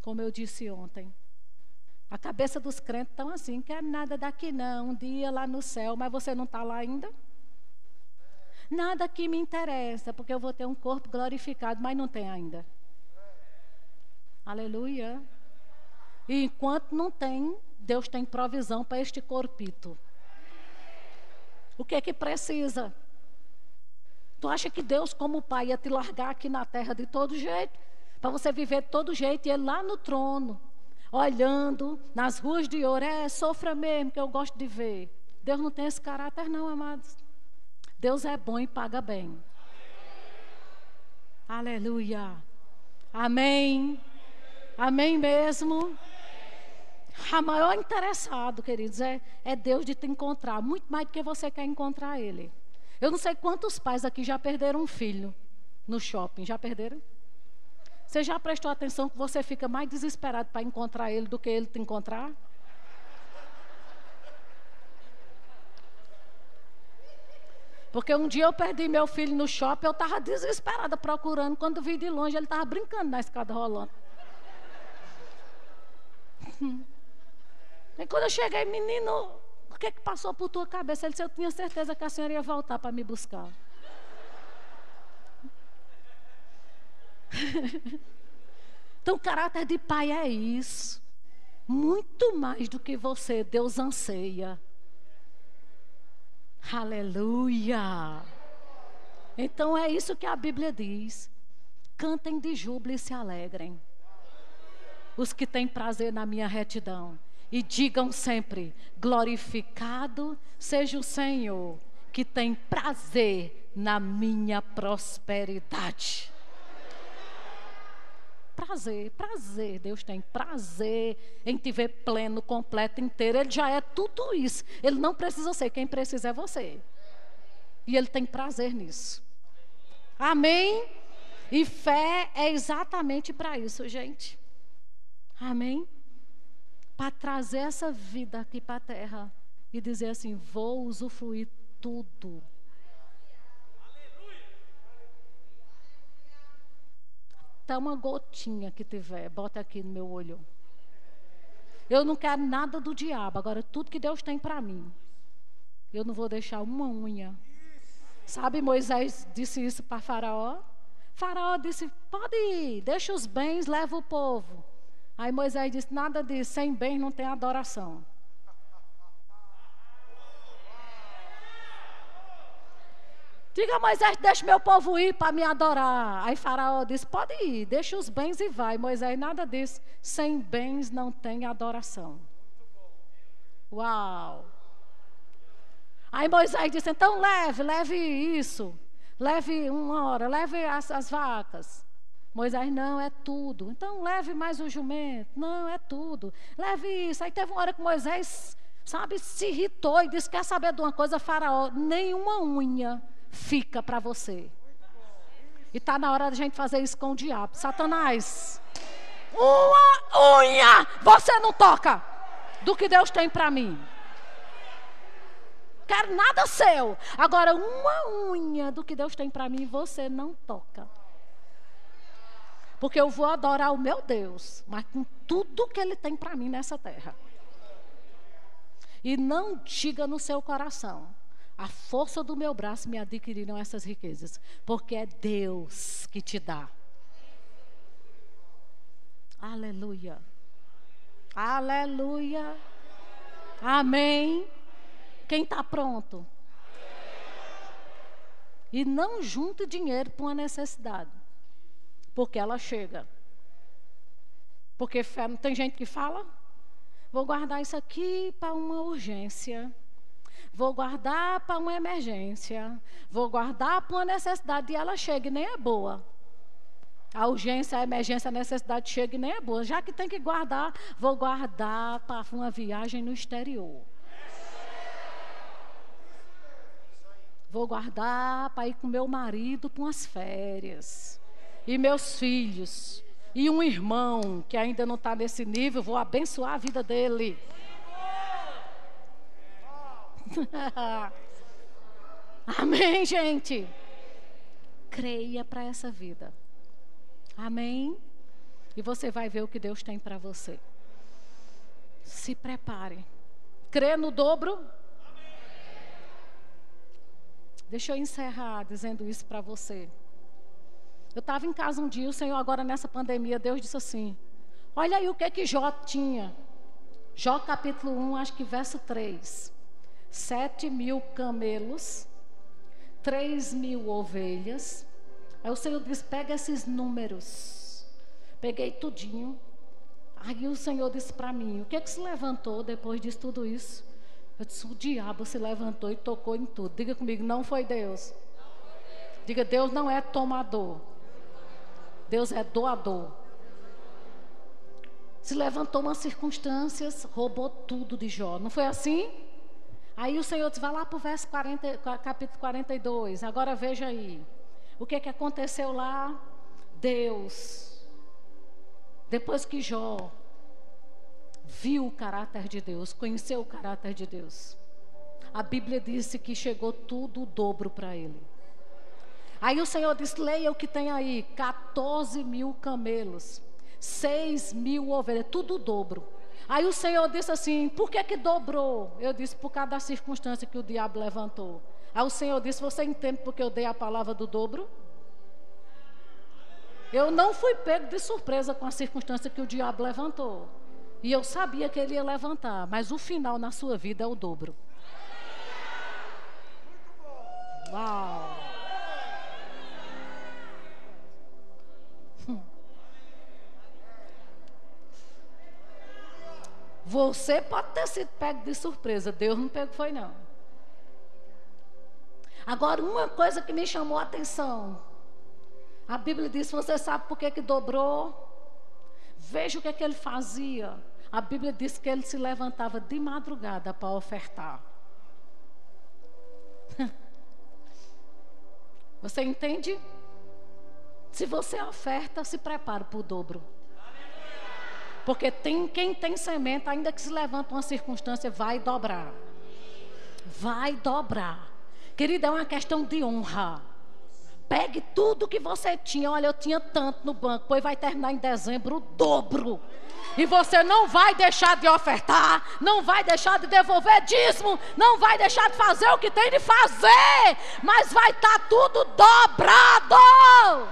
como eu disse ontem. A cabeça dos crentes estão assim, quer nada daqui não, um dia lá no céu, mas você não está lá ainda? Nada aqui me interessa, porque eu vou ter um corpo glorificado, mas não tem ainda. Aleluia. E enquanto não tem, Deus tem provisão para este corpito. O que é que precisa? Tu acha que Deus, como Pai, ia te largar aqui na terra de todo jeito? Para você viver de todo jeito e Ele lá no trono, olhando nas ruas de ouro. É, sofra mesmo, que eu gosto de ver. Deus não tem esse caráter, não, amados. Deus é bom e paga bem. Aleluia. Amém. Amém mesmo. A maior interessado, queridos, é, é Deus de te encontrar. Muito mais do que você quer encontrar Ele. Eu não sei quantos pais aqui já perderam um filho no shopping. Já perderam? Você já prestou atenção que você fica mais desesperado para encontrar ele do que ele te encontrar? Porque um dia eu perdi meu filho no shopping, eu estava desesperada procurando. Quando vi de longe, ele estava brincando na escada rolando. E quando eu cheguei, menino, o que, que passou por tua cabeça? Ele disse, eu tinha certeza que a senhora ia voltar para me buscar. então, caráter de pai é isso. Muito mais do que você, Deus anseia. Aleluia. Então é isso que a Bíblia diz. Cantem de júbilo e se alegrem. Os que têm prazer na minha retidão. E digam sempre: glorificado seja o Senhor, que tem prazer na minha prosperidade prazer, prazer. Deus tem prazer em te ver pleno, completo, inteiro. Ele já é tudo isso. Ele não precisa ser, quem precisa é você. E ele tem prazer nisso. Amém? E fé é exatamente para isso, gente. Amém? Para trazer essa vida aqui para a terra e dizer assim: vou usufruir tudo até uma gotinha que tiver, bota aqui no meu olho. Eu não quero nada do diabo, agora tudo que Deus tem para mim. Eu não vou deixar uma unha. Sabe, Moisés disse isso para Faraó? Faraó disse: Pode ir, deixa os bens, leva o povo. Aí Moisés disse: Nada disso, sem bens não tem adoração. Diga Moisés, deixa meu povo ir para me adorar. Aí Faraó disse: Pode ir, deixa os bens e vai. Moisés nada disse: Sem bens não tem adoração. Uau! Aí Moisés disse: então leve, leve isso. Leve uma hora, leve as, as vacas. Moisés, não, é tudo. Então leve mais o jumento. Não, é tudo. Leve isso. Aí teve uma hora que Moisés, sabe, se irritou e disse: Quer saber de uma coisa, Faraó? Nenhuma unha fica para você. E está na hora da gente fazer isso com o diabo. Satanás, uma unha você não toca do que Deus tem para mim. Quero nada seu. Agora, uma unha do que Deus tem para mim, você não toca. Porque eu vou adorar o meu Deus, mas com tudo que Ele tem para mim nessa terra. E não diga no seu coração, a força do meu braço me adquiriram essas riquezas, porque é Deus que te dá. Aleluia. Aleluia. Amém. Quem está pronto? E não junte dinheiro para uma necessidade, porque ela chega. Porque tem gente que fala: vou guardar isso aqui para uma urgência. Vou guardar para uma emergência. Vou guardar para uma necessidade. E ela chega e nem é boa. A urgência, a emergência, a necessidade chega e nem é boa. Já que tem que guardar, vou guardar para uma viagem no exterior. Vou guardar para ir com meu marido para umas férias. E meus filhos. E um irmão que ainda não está nesse nível, vou abençoar a vida dele. Amém, gente? Creia para essa vida. Amém? E você vai ver o que Deus tem para você. Se prepare. Crê no dobro? Deixa eu encerrar dizendo isso para você. Eu estava em casa um dia, o Senhor, agora nessa pandemia, Deus disse assim: Olha aí o que que Jó tinha. Jó capítulo 1, acho que verso 3 sete mil camelos, três mil ovelhas. Aí o Senhor diz: pega esses números. Peguei tudinho. Aí o Senhor disse para mim: o que é que se levantou depois disso tudo isso? Eu disse: o diabo se levantou e tocou em tudo. Diga comigo: não foi Deus. Diga: Deus não é tomador. Deus é doador. Se levantou umas circunstâncias, roubou tudo de Jó. Não foi assim? Aí o Senhor diz, vai lá para o verso 40, capítulo 42. Agora veja aí. O que, é que aconteceu lá? Deus, depois que Jó viu o caráter de Deus, conheceu o caráter de Deus, a Bíblia disse que chegou tudo o dobro para ele. Aí o Senhor disse: leia o que tem aí: 14 mil camelos, 6 mil ovelhas, tudo o dobro. Aí o Senhor disse assim: por que que dobrou? Eu disse: por causa da circunstância que o diabo levantou. Aí o Senhor disse: você entende porque eu dei a palavra do dobro? Eu não fui pego de surpresa com a circunstância que o diabo levantou. E eu sabia que ele ia levantar, mas o final na sua vida é o dobro. Uau! Você pode ter sido pego de surpresa, Deus não pegou, foi não. Agora, uma coisa que me chamou a atenção. A Bíblia diz: você sabe por que, que dobrou? Veja o que, que ele fazia. A Bíblia diz que ele se levantava de madrugada para ofertar. Você entende? Se você oferta, se prepara para o dobro. Porque tem, quem tem semente, ainda que se levanta uma circunstância, vai dobrar. Vai dobrar. Querida, é uma questão de honra. Pegue tudo que você tinha. Olha, eu tinha tanto no banco, pois vai terminar em dezembro o dobro. E você não vai deixar de ofertar, não vai deixar de devolver dízimo, não vai deixar de fazer o que tem de fazer, mas vai estar tá tudo dobrado.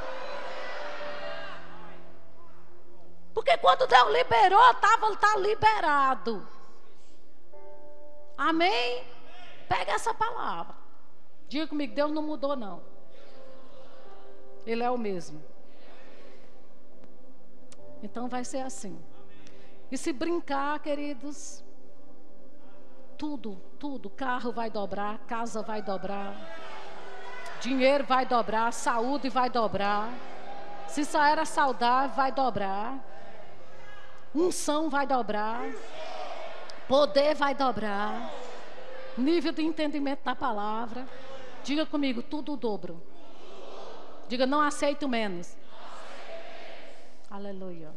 Porque quando Deus liberou, estava tá liberado. Amém? Pega essa palavra. Diga comigo, Deus não mudou, não. Ele é o mesmo. Então vai ser assim. E se brincar, queridos, tudo, tudo. Carro vai dobrar, casa vai dobrar, dinheiro vai dobrar, saúde vai dobrar. Se só era saudável, vai dobrar. Unção vai dobrar. Poder vai dobrar. Nível de entendimento da palavra. Diga comigo, tudo dobro. Diga, não aceito menos. Aleluia.